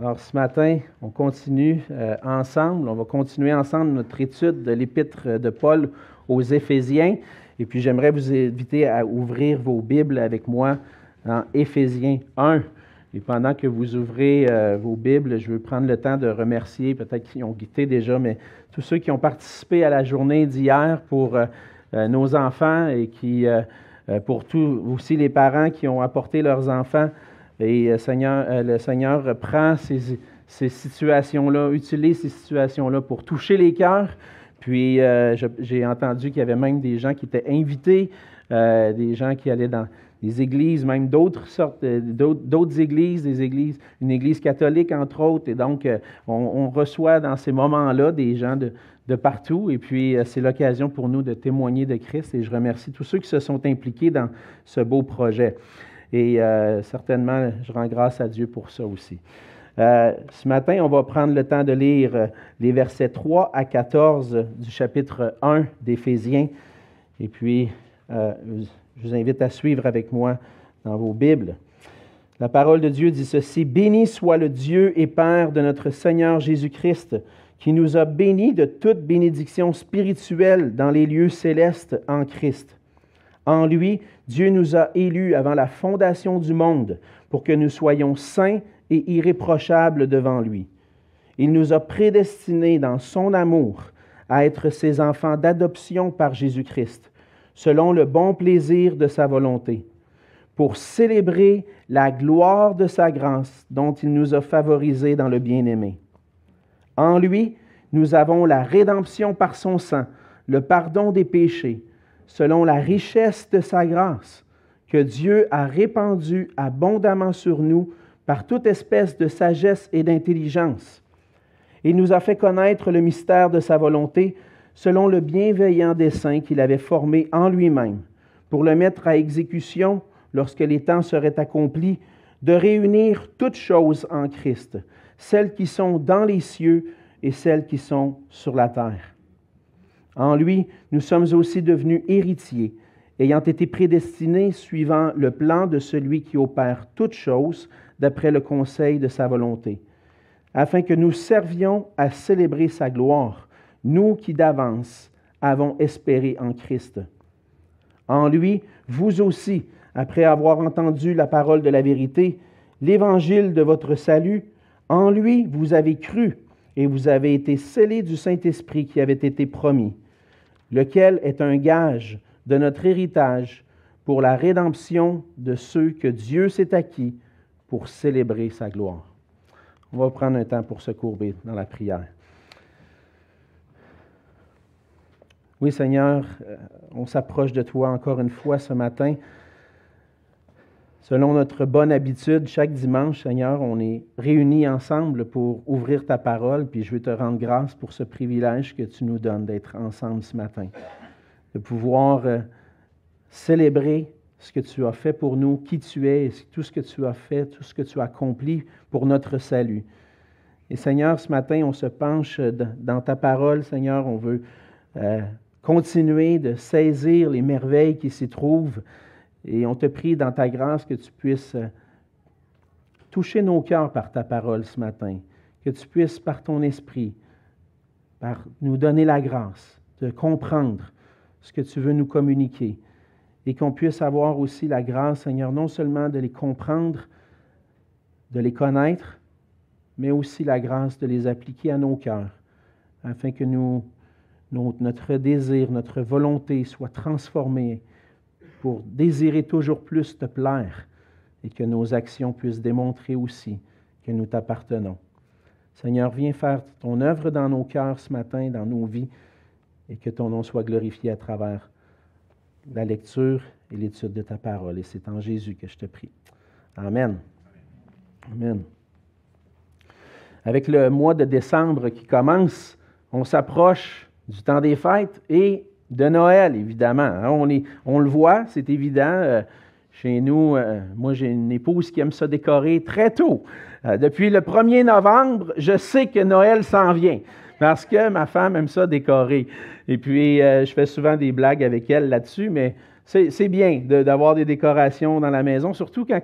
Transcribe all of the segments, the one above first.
Alors ce matin, on continue euh, ensemble, on va continuer ensemble notre étude de l'épître de Paul aux Éphésiens. Et puis j'aimerais vous inviter à ouvrir vos Bibles avec moi dans Éphésiens 1. Et pendant que vous ouvrez euh, vos Bibles, je veux prendre le temps de remercier, peut-être qu'ils ont quitté déjà, mais tous ceux qui ont participé à la journée d'hier pour euh, nos enfants et qui, pour tous aussi les parents qui ont apporté leurs enfants et euh, euh, le Seigneur prend ces, situations-là, utilise ces situations-là pour toucher les cœurs. Puis euh, j'ai entendu qu'il y avait même des gens qui étaient invités, des gens qui allaient dans des églises, même d'autres sortes, d'autres églises, des églises, une église catholique entre autres. Et donc, on, reçoit dans ces moments-là des gens de, de partout. Et puis, c'est l'occasion pour nous de témoigner de Christ. Et je remercie tous ceux qui se sont impliqués dans ce beau projet. Et euh, certainement, je rends grâce à Dieu pour ça aussi. Euh, ce matin, on va prendre le temps de lire euh, les versets 3 à 14 du chapitre 1 d'Éphésiens. Et puis, je vous invite à suivre avec moi dans vos Bibles. La parole de Dieu dit ceci, Béni soit le Dieu et Père de notre Seigneur Jésus-Christ, qui nous a bénis de toute bénédiction spirituelle dans les lieux célestes en Christ en lui, Dieu nous a élus avant la fondation du monde pour que nous soyons saints et irréprochables devant lui. Il nous a prédestinés dans son amour à être ses enfants d'adoption par Jésus-Christ, selon le bon plaisir de sa volonté, pour célébrer la gloire de sa grâce dont il nous a favorisés dans le bien-aimé. En lui, nous avons la rédemption par son sang, le pardon des péchés, selon la richesse de sa grâce, que Dieu a répandue abondamment sur nous par toute espèce de sagesse et d'intelligence. Il nous a fait connaître le mystère de sa volonté selon le bienveillant dessein qu'il avait formé en lui-même, pour le mettre à exécution lorsque les temps seraient accomplis, de réunir toutes choses en Christ, celles qui sont dans les cieux et celles qui sont sur la terre. En lui, nous sommes aussi devenus héritiers, ayant été prédestinés suivant le plan de celui qui opère toutes choses d'après le conseil de sa volonté, afin que nous servions à célébrer sa gloire, nous qui d'avance avons espéré en Christ. En lui, vous aussi, après avoir entendu la parole de la vérité, l'évangile de votre salut, en lui vous avez cru et vous avez été scellés du Saint-Esprit qui avait été promis, lequel est un gage de notre héritage pour la rédemption de ceux que Dieu s'est acquis pour célébrer sa gloire. On va prendre un temps pour se courber dans la prière. Oui, Seigneur, euh, on s'approche de toi encore une fois ce matin. Selon notre bonne habitude, chaque dimanche, Seigneur, on est réunis ensemble pour ouvrir ta parole, puis je veux te rendre grâce pour ce privilège que tu nous donnes d'être ensemble ce matin, de pouvoir euh, célébrer ce que tu as fait pour nous, qui tu es, tout ce que tu as fait, tout ce que tu as accompli pour notre salut. Et Seigneur, ce matin, on se penche dans ta parole, Seigneur, on veut euh, continuer de saisir les merveilles qui s'y trouvent et on te prie dans ta grâce que tu puisses euh, toucher nos cœurs par ta parole ce matin, que tu puisses par ton esprit par nous donner la grâce de comprendre ce que tu veux nous communiquer. Et qu'on puisse avoir aussi la grâce, Seigneur, non seulement de les comprendre, de les connaître, mais aussi la grâce de les appliquer à nos cœurs, afin que nous, notre désir, notre volonté soit transformée pour désirer toujours plus te plaire et que nos actions puissent démontrer aussi que nous t'appartenons. Seigneur, viens faire ton œuvre dans nos cœurs ce matin, dans nos vies, et que ton nom soit glorifié à travers la lecture et l'étude de ta parole. Et c'est en Jésus que je te prie. Amen. Amen. Avec le mois de décembre qui commence, on s'approche du temps des fêtes et de Noël, évidemment. Hein. On, le voit, c'est évident. Euh, chez nous, euh, moi, j'ai une épouse qui aime ça décorer très tôt. Euh, depuis le 1er novembre, je sais que Noël s'en vient parce que ma femme aime ça décorer. Et puis, je fais souvent des blagues avec elle là-dessus, mais c'est bien d'avoir des décorations dans la maison, surtout quand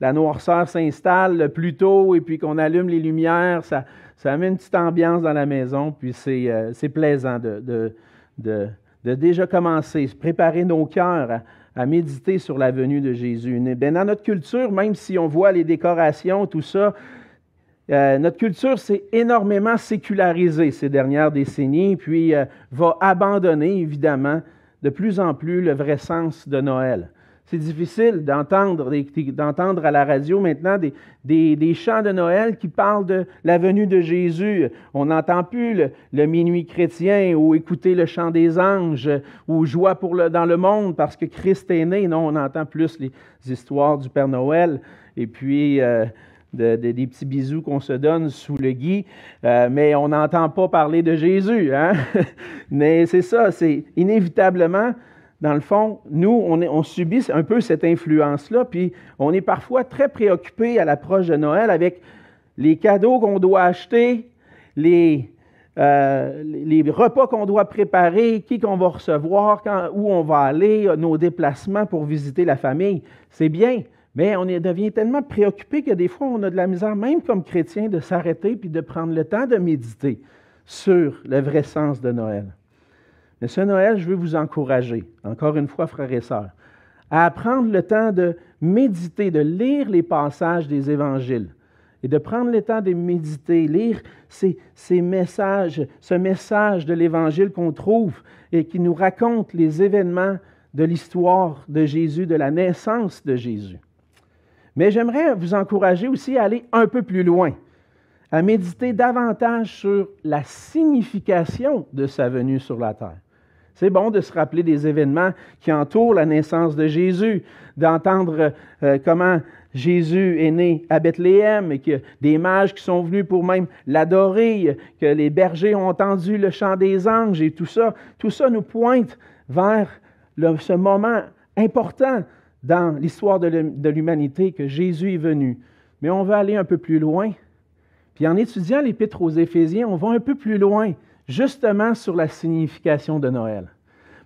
la noirceur s'installe plus tôt et puis qu'on allume les lumières, ça, ça met une petite ambiance dans la maison, puis c'est plaisant de, déjà commencer, préparer nos cœurs à, méditer sur la venue de Jésus. Bien, dans notre culture, même si on voit les décorations, tout ça, euh, notre culture s'est énormément sécularisée ces dernières décennies, puis euh, va abandonner évidemment de plus en plus le vrai sens de Noël. C'est difficile d'entendre, d'entendre à la radio maintenant des, des, chants de Noël qui parlent de la venue de Jésus. On n'entend plus le, minuit chrétien ou écouter le chant des anges ou joie pour le, dans le monde parce que Christ est né. Non, on entend plus les histoires du Père Noël et puis euh, des petits bisous qu'on se donne sous le gui, euh, mais on n'entend pas parler de Jésus. Hein? mais c'est ça, c'est inévitablement, dans le fond, nous, on, subit un peu cette influence-là, puis on est parfois très préoccupé à l'approche de Noël avec les cadeaux qu'on doit acheter, les, euh, repas qu'on doit préparer, qui qu'on va recevoir, où on va aller, nos déplacements pour visiter la famille. C'est bien, mais on devient tellement préoccupé que des fois, on a de la misère, même comme chrétien, de s'arrêter puis de prendre le temps de méditer sur le vrai sens de Noël. Mais ce Noël, je veux vous encourager, encore une fois, frères et sœurs, à prendre le temps de méditer, de lire les passages des évangiles et de prendre le temps de méditer, lire ces, ces messages, ce message de l'évangile qu'on trouve et qui nous raconte les événements de l'histoire de Jésus, de la naissance de Jésus. Mais j'aimerais vous encourager aussi à aller un peu plus loin, à méditer davantage sur la signification de sa venue sur la terre. C'est bon de se rappeler des événements qui entourent la naissance de Jésus, d'entendre euh, comment Jésus est né à Bethléem et que des mages qui sont venus pour même l'adorer, que les bergers ont entendu le chant des anges et tout ça. Tout ça nous pointe vers ce moment important dans l'histoire de l'humanité que Jésus est venu. Mais on va aller un peu plus loin. Puis en étudiant l'Épître aux Éphésiens, on va un peu plus loin, justement sur la signification de Noël.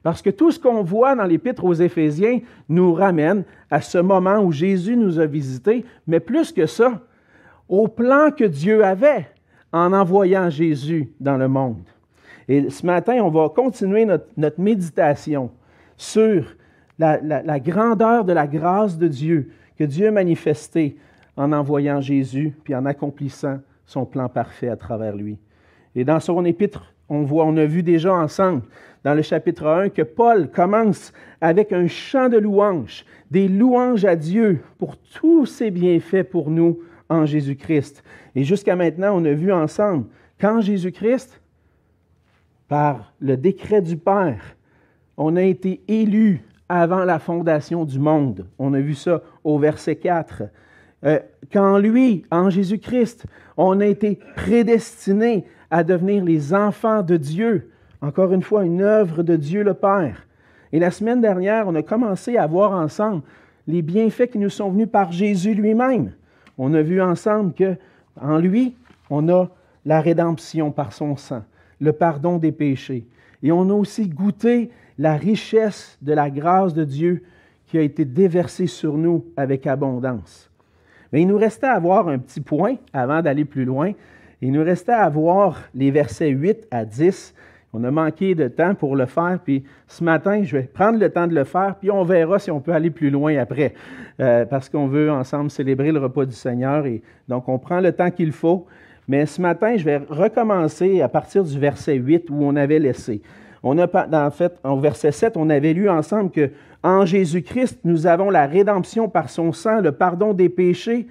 Parce que tout ce qu'on voit dans l'Épître aux Éphésiens nous ramène à ce moment où Jésus nous a visités, mais plus que ça, au plan que Dieu avait en envoyant Jésus dans le monde. Et ce matin, on va continuer notre, méditation sur la, grandeur de la grâce de Dieu que Dieu a manifestée en envoyant Jésus, puis en accomplissant son plan parfait à travers lui. Et dans son épître, on a vu déjà ensemble dans le chapitre 1 que Paul commence avec un chant de louanges, des louanges à Dieu pour tous ses bienfaits pour nous en Jésus-Christ. Et jusqu'à maintenant, on a vu ensemble qu'en Jésus-Christ, par le décret du Père, on a été élus avant la fondation du monde. On a vu ça au verset 4. Euh, qu'en lui, en Jésus-Christ, on a été prédestinés à devenir les enfants de Dieu. Encore une fois, une œuvre de Dieu le Père. Et la semaine dernière, on a commencé à voir ensemble les bienfaits qui nous sont venus par Jésus lui-même. On a vu ensemble que en lui, on a la rédemption par son sang, le pardon des péchés. Et on a aussi goûté la richesse de la grâce de Dieu qui a été déversée sur nous avec abondance. Mais il nous restait à voir un petit point avant d'aller plus loin. Il nous restait à voir les versets 8 à 10. On a manqué de temps pour le faire, puis ce matin, je vais prendre le temps de le faire, puis on verra si on peut aller plus loin après, euh, parce qu'on veut ensemble célébrer le repas du Seigneur, et donc on prend le temps qu'il faut. Mais ce matin, je vais recommencer à partir du verset 8 où on avait laissé. On a, en fait, en verset 7, on avait lu ensemble que en Jésus-Christ, nous avons la rédemption par son sang, le pardon des péchés,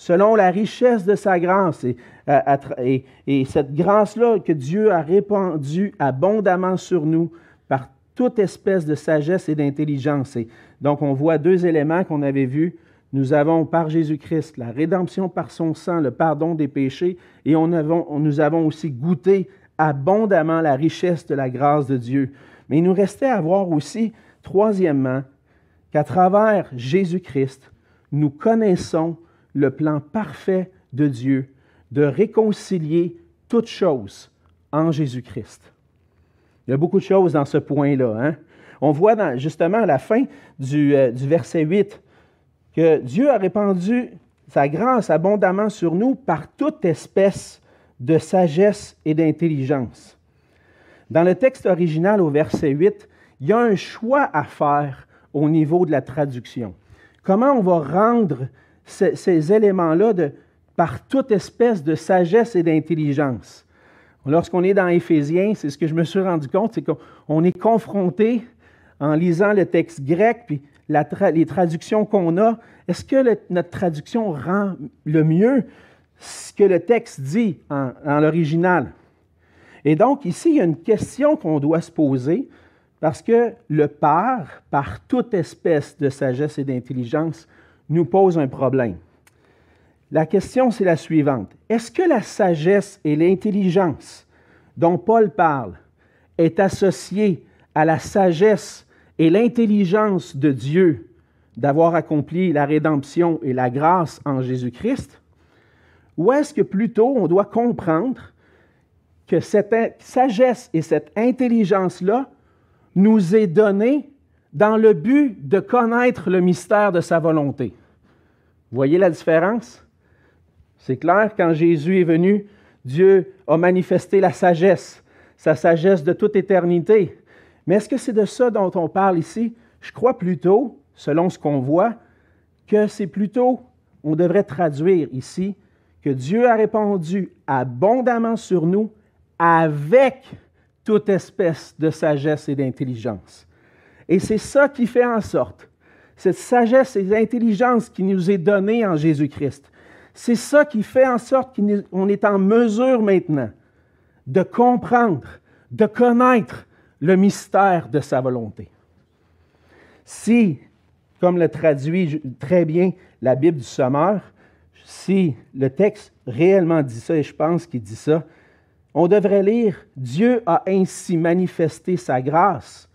selon la richesse de sa grâce. Et, et cette grâce-là que Dieu a répandue abondamment sur nous par toute espèce de sagesse et d'intelligence. Donc, on voit deux éléments qu'on avait vus. Nous avons par Jésus-Christ la rédemption par son sang, le pardon des péchés, et nous avons aussi goûté abondamment la richesse de la grâce de Dieu. Mais il nous restait à voir aussi, troisièmement, qu'à travers Jésus-Christ, nous connaissons le plan parfait de Dieu de réconcilier toutes choses en Jésus-Christ. Il y a beaucoup de choses dans ce point-là. Hein? On voit justement à la fin du, euh, du verset 8 que Dieu a répandu sa grâce abondamment sur nous par toute espèce de sagesse et d'intelligence. Dans le texte original au verset 8, il y a un choix à faire au niveau de la traduction. Comment on va rendre ces, éléments-là par toute espèce de sagesse et d'intelligence? Lorsqu'on est dans Éphésiens, c'est ce que je me suis rendu compte, c'est qu'on est confronté en lisant le texte grec, puis les traductions qu'on a, est-ce que notre traduction rend le mieux ce que le texte dit en, en l'original? Et donc, ici, il y a une question qu'on doit se poser, parce que le Père, par toute espèce de sagesse et d'intelligence, nous pose un problème. La question, c'est la suivante. Est-ce que la sagesse et l'intelligence dont Paul parle est associée à la sagesse et l'intelligence de Dieu d'avoir accompli la rédemption et la grâce en Jésus-Christ? Ou est-ce que plutôt on doit comprendre que cette sagesse et cette intelligence-là nous est donné dans le but de connaître le mystère de sa volonté? Voyez la différence? C'est clair, quand Jésus est venu, Dieu a manifesté la sagesse, sa sagesse de toute éternité. Mais est-ce que c'est de ça dont on parle ici? Je crois plutôt, selon ce qu'on voit, que c'est plutôt, on devrait traduire ici, que Dieu a répondu abondamment sur nous avec toute espèce de sagesse et d'intelligence. Et c'est ça qui fait en sorte, cette sagesse et l'intelligence qui nous est donnée en Jésus-Christ, c'est ça qui fait en sorte qu'on est en mesure maintenant de comprendre, de connaître le mystère de sa volonté. Si, comme le traduit très bien la Bible du Sommeur, si le texte réellement dit ça, et je pense qu'il dit ça, on devrait lire Dieu a ainsi manifesté sa grâce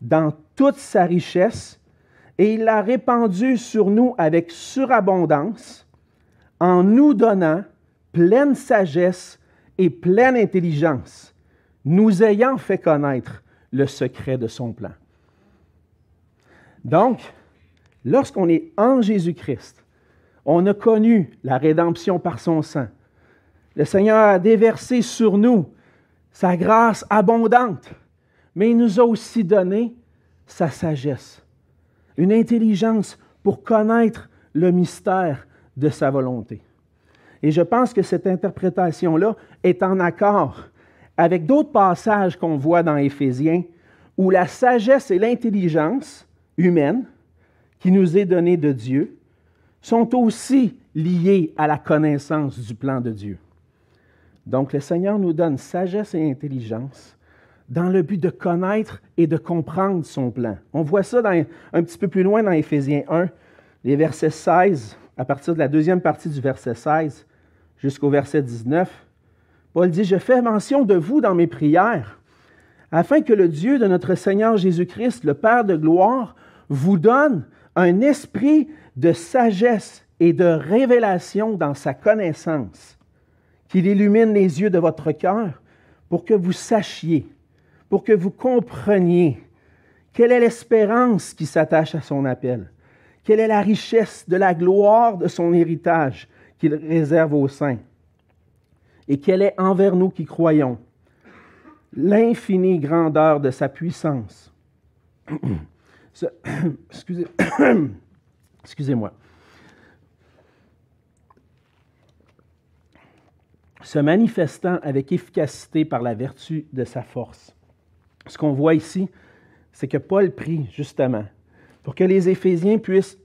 dans toute sa richesse et il l'a répandue sur nous avec surabondance en nous donnant pleine sagesse et pleine intelligence, nous ayant fait connaître le secret de son plan. Donc, lorsqu'on est en Jésus-Christ, on a connu la rédemption par son sang, le Seigneur a déversé sur nous sa grâce abondante, mais il nous a aussi donné sa sagesse, une intelligence pour connaître le mystère de sa volonté. Et je pense que cette interprétation-là est en accord avec d'autres passages qu'on voit dans Éphésiens, où la sagesse et l'intelligence humaine qui nous est donnée de Dieu sont aussi liées à la connaissance du plan de Dieu. Donc le Seigneur nous donne sagesse et intelligence dans le but de connaître et de comprendre son plan. On voit ça un petit peu plus loin dans Éphésiens 1, les versets 16, à partir de la deuxième partie du verset 16 jusqu'au verset 19. Paul dit, Je fais mention de vous dans mes prières, afin que le Dieu de notre Seigneur Jésus-Christ, le Père de gloire, vous donne un esprit de sagesse et de révélation dans sa connaissance qu'il illumine les yeux de votre cœur pour que vous sachiez, pour que vous compreniez quelle est l'espérance qui s'attache à son appel, quelle est la richesse de la gloire de son héritage qu'il réserve aux saints, et quelle est envers nous qui croyons l'infinie grandeur de sa puissance. Excusez-moi. se manifestant avec efficacité par la vertu de sa force. Ce qu'on voit ici, c'est que Paul prie justement pour que les Éphésiens puissent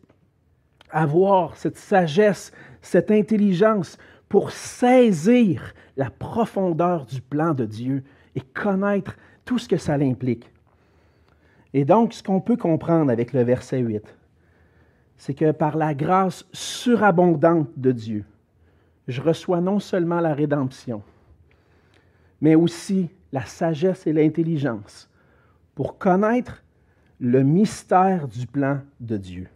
avoir cette sagesse, cette intelligence pour saisir la profondeur du plan de Dieu et connaître tout ce que ça implique. Et donc, ce qu'on peut comprendre avec le verset 8, c'est que par la grâce surabondante de Dieu, je reçois non seulement la rédemption, mais aussi la sagesse et l'intelligence pour connaître le mystère du plan de Dieu.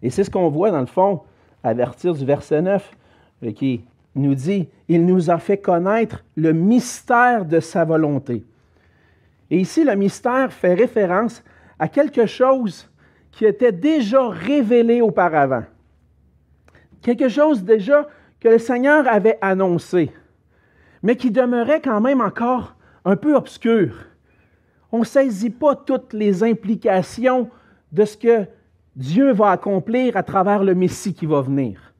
Et c'est ce qu'on voit dans le fond à partir du verset 9 euh, qui nous dit, il nous a fait connaître le mystère de sa volonté. Et ici, le mystère fait référence à quelque chose qui était déjà révélé auparavant. Quelque chose déjà que le Seigneur avait annoncé, mais qui demeurait quand même encore un peu obscur. On ne saisit pas toutes les implications de ce que Dieu va accomplir à travers le Messie qui va venir.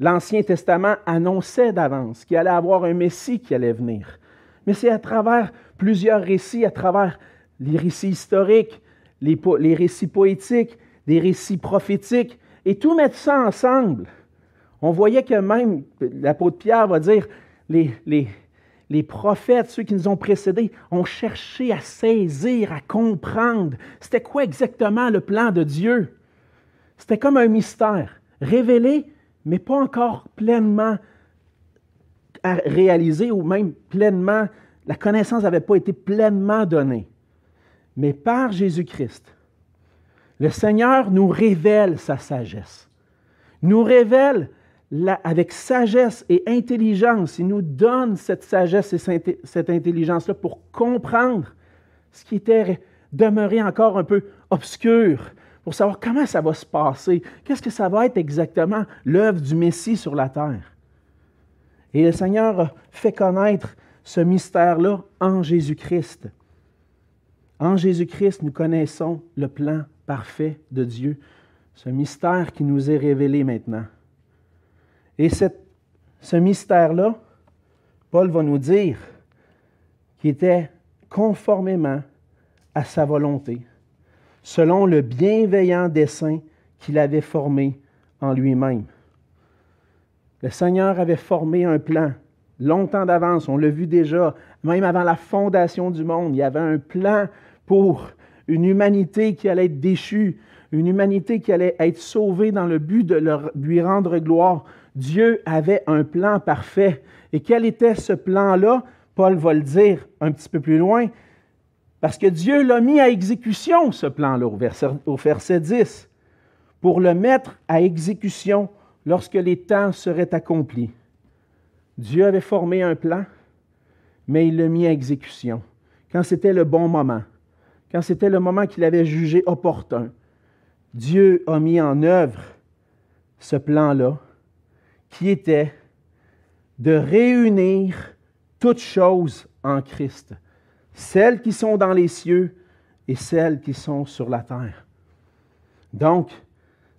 L'Ancien Testament annonçait d'avance qu'il allait avoir un Messie qui allait venir. Mais c'est à travers plusieurs récits, à travers les récits historiques, les, récits poétiques, des récits prophétiques, et tout mettre ça ensemble. On voyait que même, l'apôtre Pierre va dire, les, prophètes, ceux qui nous ont précédés, ont cherché à saisir, à comprendre. C'était quoi exactement le plan de Dieu? C'était comme un mystère, révélé, mais pas encore pleinement réalisé ou même pleinement, la connaissance n'avait pas été pleinement donnée. Mais par Jésus-Christ, le Seigneur nous révèle sa sagesse, nous révèle avec sagesse et intelligence, il nous donne cette sagesse et cette intelligence-là pour comprendre ce qui était demeuré encore un peu obscur, pour savoir comment ça va se passer, qu'est-ce que ça va être exactement l'œuvre du Messie sur la terre. Et le Seigneur fait connaître ce mystère-là en Jésus-Christ. En Jésus-Christ, nous connaissons le plan parfait de Dieu, ce mystère qui nous est révélé maintenant. Et ce mystère-là, Paul va nous dire qu'il était conformément à sa volonté, selon le bienveillant dessein qu'il avait formé en lui-même. Le Seigneur avait formé un plan longtemps d'avance, on l'a vu déjà, même avant la fondation du monde, il y avait un plan pour une humanité qui allait être déchue, une humanité qui allait être sauvée dans le but de lui rendre gloire. Dieu avait un plan parfait. Et quel était ce plan-là? Paul va le dire un petit peu plus loin, parce que Dieu l'a mis à exécution, ce plan-là, au verset, au verset 10, pour le mettre à exécution lorsque les temps seraient accomplis. Dieu avait formé un plan, mais il l'a mis à exécution quand c'était le bon moment, quand c'était le moment qu'il avait jugé opportun. Dieu a mis en œuvre ce plan-là qui était de réunir toutes choses en Christ, celles qui sont dans les cieux et celles qui sont sur la terre. Donc,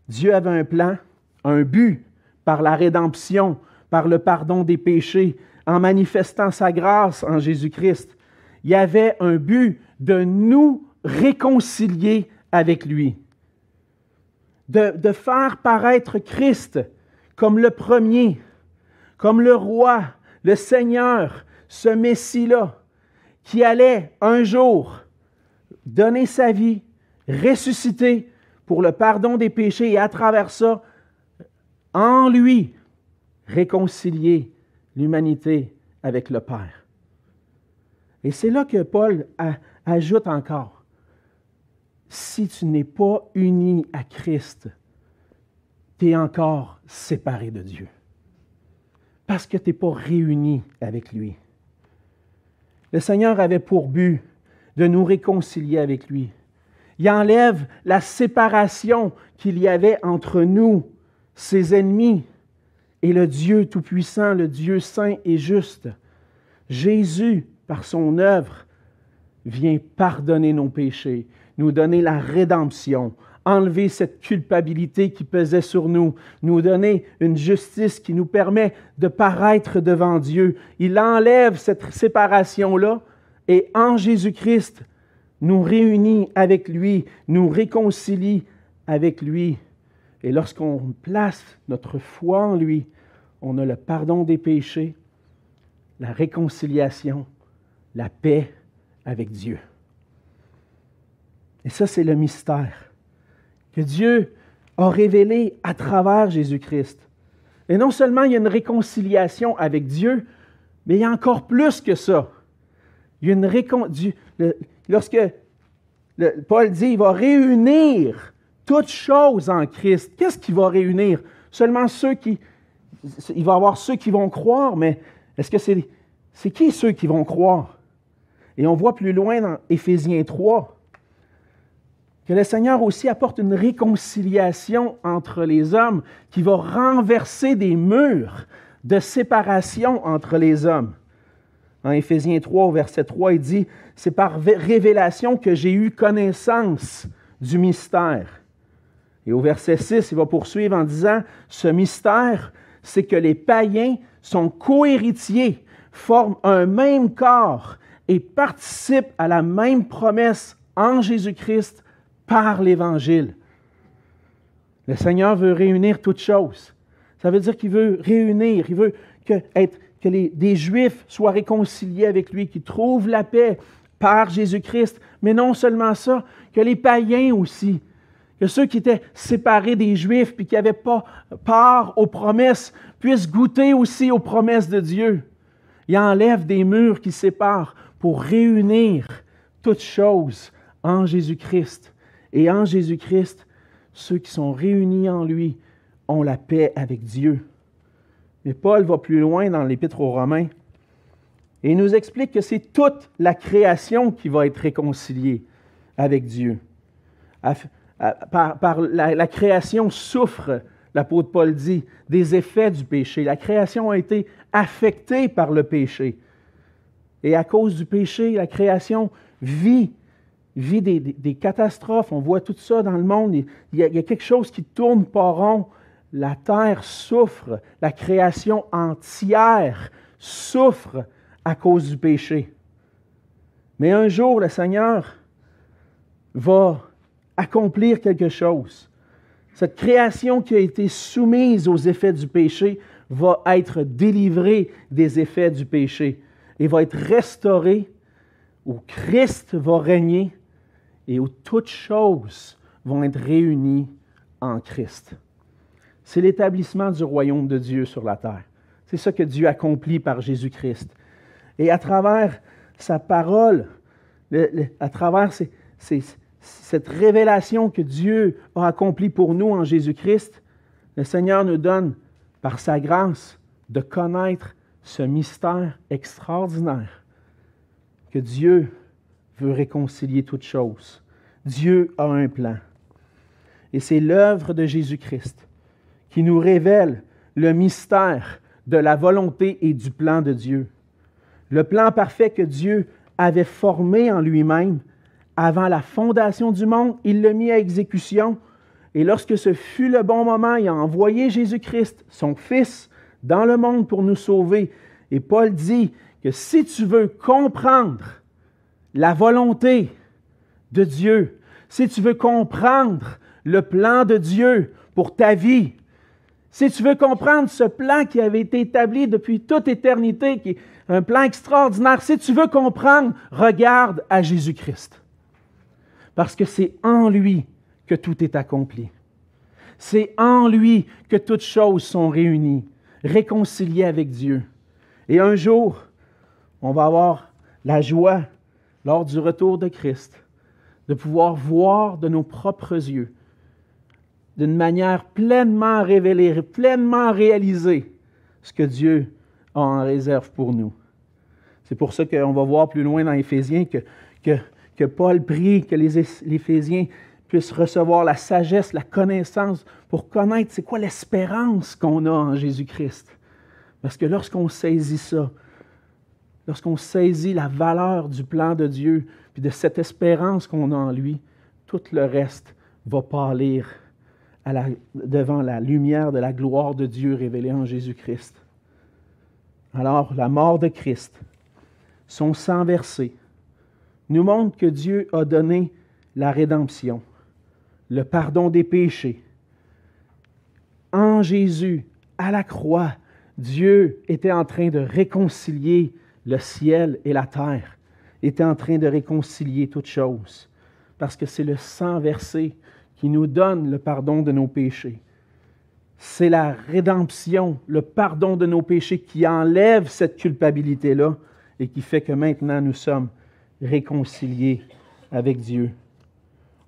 Dieu avait un plan, un but par la rédemption, par le pardon des péchés, en manifestant sa grâce en Jésus-Christ. Il y avait un but de nous réconcilier avec lui, de, faire paraître Christ comme le premier, comme le roi, le Seigneur, ce Messie-là, qui allait un jour donner sa vie, ressusciter pour le pardon des péchés et à travers ça, en lui, réconcilier l'humanité avec le Père. Et c'est là que Paul ajoute encore, si tu n'es pas uni à Christ, tu es encore séparé de Dieu. Parce que tu n'es pas réuni avec lui. Le Seigneur avait pour but de nous réconcilier avec lui. Il enlève la séparation qu'il y avait entre nous, ses ennemis, et le Dieu Tout-Puissant, le Dieu Saint et juste. Jésus, par son œuvre, vient pardonner nos péchés, nous donner la rédemption, enlever cette culpabilité qui pesait sur nous, nous donner une justice qui nous permet de paraître devant Dieu. Il enlève cette séparation-là et en Jésus-Christ nous réunit avec lui, nous réconcilie avec lui. Et lorsqu'on place notre foi en lui, on a le pardon des péchés, la réconciliation, la paix avec Dieu. Et ça, c'est le mystère que Dieu a révélé à travers Jésus-Christ. Et non seulement il y a une réconciliation avec Dieu, mais il y a encore plus que ça. Une. Lorsque Paul dit il va réunir toutes choses en Christ, qu'est-ce qu'il va réunir? Seulement ceux qui. Il va y avoir ceux qui vont croire, mais est-ce que c'est. C'est qui ceux qui vont croire? Et on voit plus loin dans Éphésiens 3 que le Seigneur aussi apporte une réconciliation entre les hommes qui va renverser des murs de séparation entre les hommes. En Éphésiens 3, verset 3, il dit, C'est par révélation que j'ai eu connaissance du mystère. Et au verset 6, il va poursuivre en disant, Ce mystère, c'est que les païens sont cohéritiers, forment un même corps et participent à la même promesse en Jésus-Christ par l'Évangile. Le Seigneur veut réunir toutes choses. Ça veut dire qu'il veut réunir, il veut que, les, des Juifs soient réconciliés avec lui, qu'ils trouvent la paix par Jésus-Christ. Mais non seulement ça, que les païens aussi, que ceux qui étaient séparés des Juifs puis qui n'avaient pas part aux promesses puissent goûter aussi aux promesses de Dieu. Il enlève des murs qui séparent pour réunir toutes choses en Jésus-Christ. Et en Jésus-Christ, ceux qui sont réunis en lui ont la paix avec Dieu. Mais Paul va plus loin dans l'Épître aux Romains et nous explique que c'est toute la création qui va être réconciliée avec Dieu. Par, la, création souffre, l'apôtre Paul dit, des effets du péché. La création a été affectée par le péché. Et à cause du péché, la création vit vit des, catastrophes, on voit tout ça dans le monde, il y, a, quelque chose qui tourne pas rond. La terre souffre, la création entière souffre à cause du péché. Mais un jour, le Seigneur va accomplir quelque chose. Cette création qui a été soumise aux effets du péché va être délivrée des effets du péché et va être restaurée où Christ va régner et où toutes choses vont être réunies en Christ. C'est l'établissement du royaume de Dieu sur la terre. C'est ça que Dieu accomplit par Jésus-Christ. Et à travers sa parole, à travers cette révélation que Dieu a accomplie pour nous en Jésus-Christ, le Seigneur nous donne, par sa grâce, de connaître ce mystère extraordinaire que Dieu veut réconcilier toutes choses. Dieu a un plan. Et c'est l'œuvre de Jésus-Christ qui nous révèle le mystère de la volonté et du plan de Dieu. Le plan parfait que Dieu avait formé en lui-même avant la fondation du monde, il l'a mis à exécution. Et lorsque ce fut le bon moment, il a envoyé Jésus-Christ, son Fils, dans le monde pour nous sauver. Et Paul dit que si tu veux comprendre la volonté de Dieu, si tu veux comprendre le plan de Dieu pour ta vie, si tu veux comprendre ce plan qui avait été établi depuis toute éternité, qui est un plan extraordinaire, si tu veux comprendre, regarde à Jésus-Christ. Parce que c'est en lui que tout est accompli. C'est en lui que toutes choses sont réunies, réconciliées avec Dieu. Et un jour, on va avoir la joie lors du retour de Christ, de pouvoir voir de nos propres yeux, d'une manière pleinement révélée, pleinement réalisée, ce que Dieu a en réserve pour nous. C'est pour ça qu'on va voir plus loin dans Éphésiens que, Paul prie que les Éphésiens puissent recevoir la sagesse, la connaissance pour connaître c'est quoi l'espérance qu'on a en Jésus-Christ. Parce que lorsqu'on saisit ça, lorsqu'on saisit la valeur du plan de Dieu, puis de cette espérance qu'on a en lui, tout le reste va pâlir devant la lumière de la gloire de Dieu révélée en Jésus-Christ. Alors, la mort de Christ, son sang versé, nous montre que Dieu a donné la rédemption, le pardon des péchés. En Jésus, à la croix, Dieu était en train de réconcilier le ciel et la terre était en train de réconcilier toutes choses, parce que c'est le sang versé qui nous donne le pardon de nos péchés. C'est la rédemption, le pardon de nos péchés qui enlève cette culpabilité-là et qui fait que maintenant nous sommes réconciliés avec Dieu.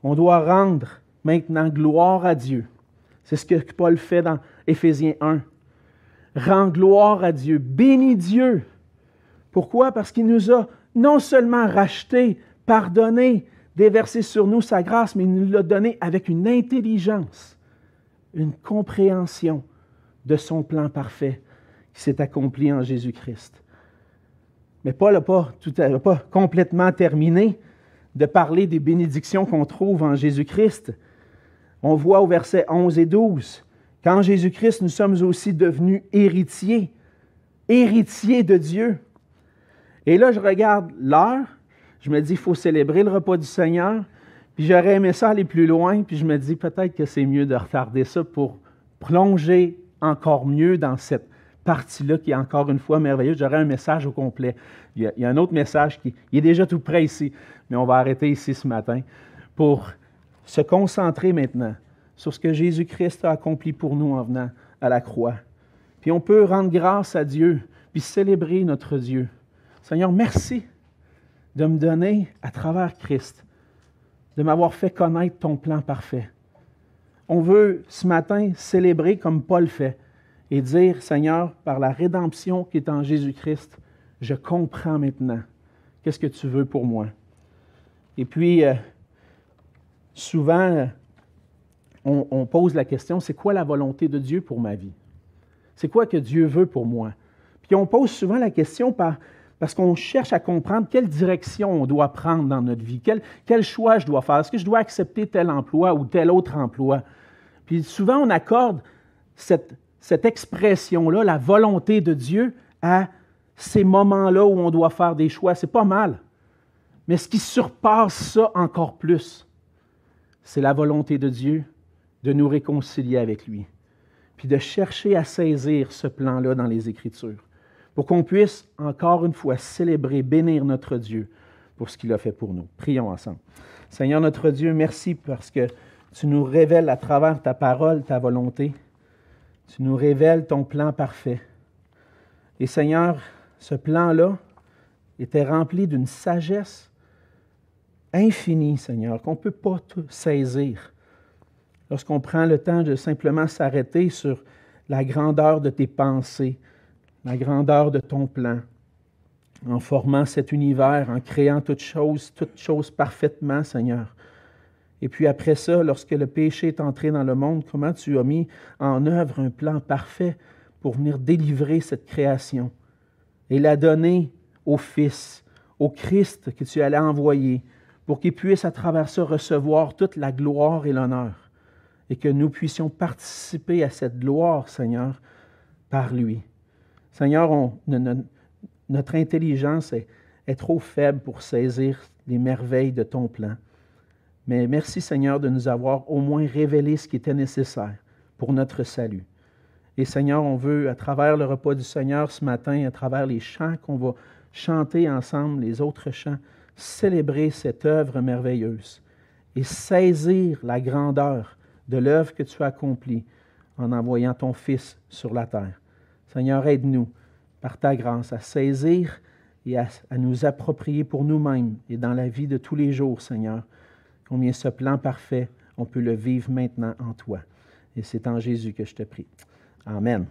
On doit rendre maintenant gloire à Dieu. C'est ce que Paul fait dans Éphésiens 1. Rends gloire à Dieu, bénis Dieu pourquoi? Parce qu'il nous a, non seulement racheté, pardonné, déversé sur nous sa grâce, mais il nous l'a donné avec une intelligence, une compréhension de son plan parfait qui s'est accompli en Jésus-Christ. Mais Paul n'a pas, pas complètement terminé de parler des bénédictions qu'on trouve en Jésus-Christ. On voit au verset 11 et 12 qu'en Jésus-Christ, nous sommes aussi devenus héritiers, héritiers de Dieu. Et là, je regarde l'heure, je me dis, il faut célébrer le repas du Seigneur, puis j'aurais aimé ça aller plus loin, puis je me dis peut-être que c'est mieux de retarder ça pour plonger encore mieux dans cette partie-là qui est encore une fois merveilleuse. J'aurais un message au complet. Il y, a, un autre message qui est déjà tout prêt ici, mais on va arrêter ici ce matin pour se concentrer maintenant sur ce que Jésus-Christ a accompli pour nous en venant à la croix. Puis on peut rendre grâce à Dieu, puis célébrer notre Dieu. Seigneur, merci de me donner à travers Christ, de m'avoir fait connaître ton plan parfait. On veut ce matin célébrer comme Paul fait et dire, Seigneur, par la rédemption qui est en Jésus-Christ, je comprends maintenant qu'est-ce que tu veux pour moi. Et puis, euh, souvent, on, pose la question, c'est quoi la volonté de Dieu pour ma vie? C'est quoi que Dieu veut pour moi? Puis on pose souvent la question parce qu'on cherche à comprendre quelle direction on doit prendre dans notre vie, quel, choix je dois faire. Est-ce que je dois accepter tel emploi ou tel autre emploi? Puis souvent, on accorde cette expression-là, la volonté de Dieu, à ces moments-là où on doit faire des choix. C'est pas mal. Mais ce qui surpasse ça encore plus, c'est la volonté de Dieu de nous réconcilier avec lui, puis de chercher à saisir ce plan-là dans les Écritures, pour qu'on puisse encore une fois célébrer, bénir notre Dieu pour ce qu'il a fait pour nous. Prions ensemble. Seigneur notre Dieu, merci parce que tu nous révèles à travers ta parole ta volonté. Tu nous révèles ton plan parfait. Et Seigneur, ce plan-là était rempli d'une sagesse infinie, Seigneur, qu'on ne peut pas tout saisir. Lorsqu'on prend le temps de simplement s'arrêter sur la grandeur de tes pensées, la grandeur de ton plan, en formant cet univers, en créant toutes choses, toutes choses parfaitement, Seigneur. Et puis après ça, lorsque le péché est entré dans le monde, comment tu as mis en œuvre un plan parfait pour venir délivrer cette création et la donner au Fils, au Christ que tu allais envoyer, pour qu'il puisse à travers ça recevoir toute la gloire et l'honneur, et que nous puissions participer à cette gloire, Seigneur, par lui. Seigneur, notre intelligence est, est trop faible pour saisir les merveilles de ton plan. Mais merci Seigneur de nous avoir au moins révélé ce qui était nécessaire pour notre salut. Et Seigneur, on veut, à travers le repas du Seigneur ce matin, à travers les chants qu'on va chanter ensemble, les autres chants, célébrer cette œuvre merveilleuse et saisir la grandeur de l'œuvre que tu as accomplie en envoyant ton Fils sur la terre. Seigneur, aide-nous par ta grâce à saisir et à, nous approprier pour nous-mêmes et dans la vie de tous les jours, Seigneur, combien ce plan parfait, on peut le vivre maintenant en toi. Et c'est en Jésus que je te prie. Amen.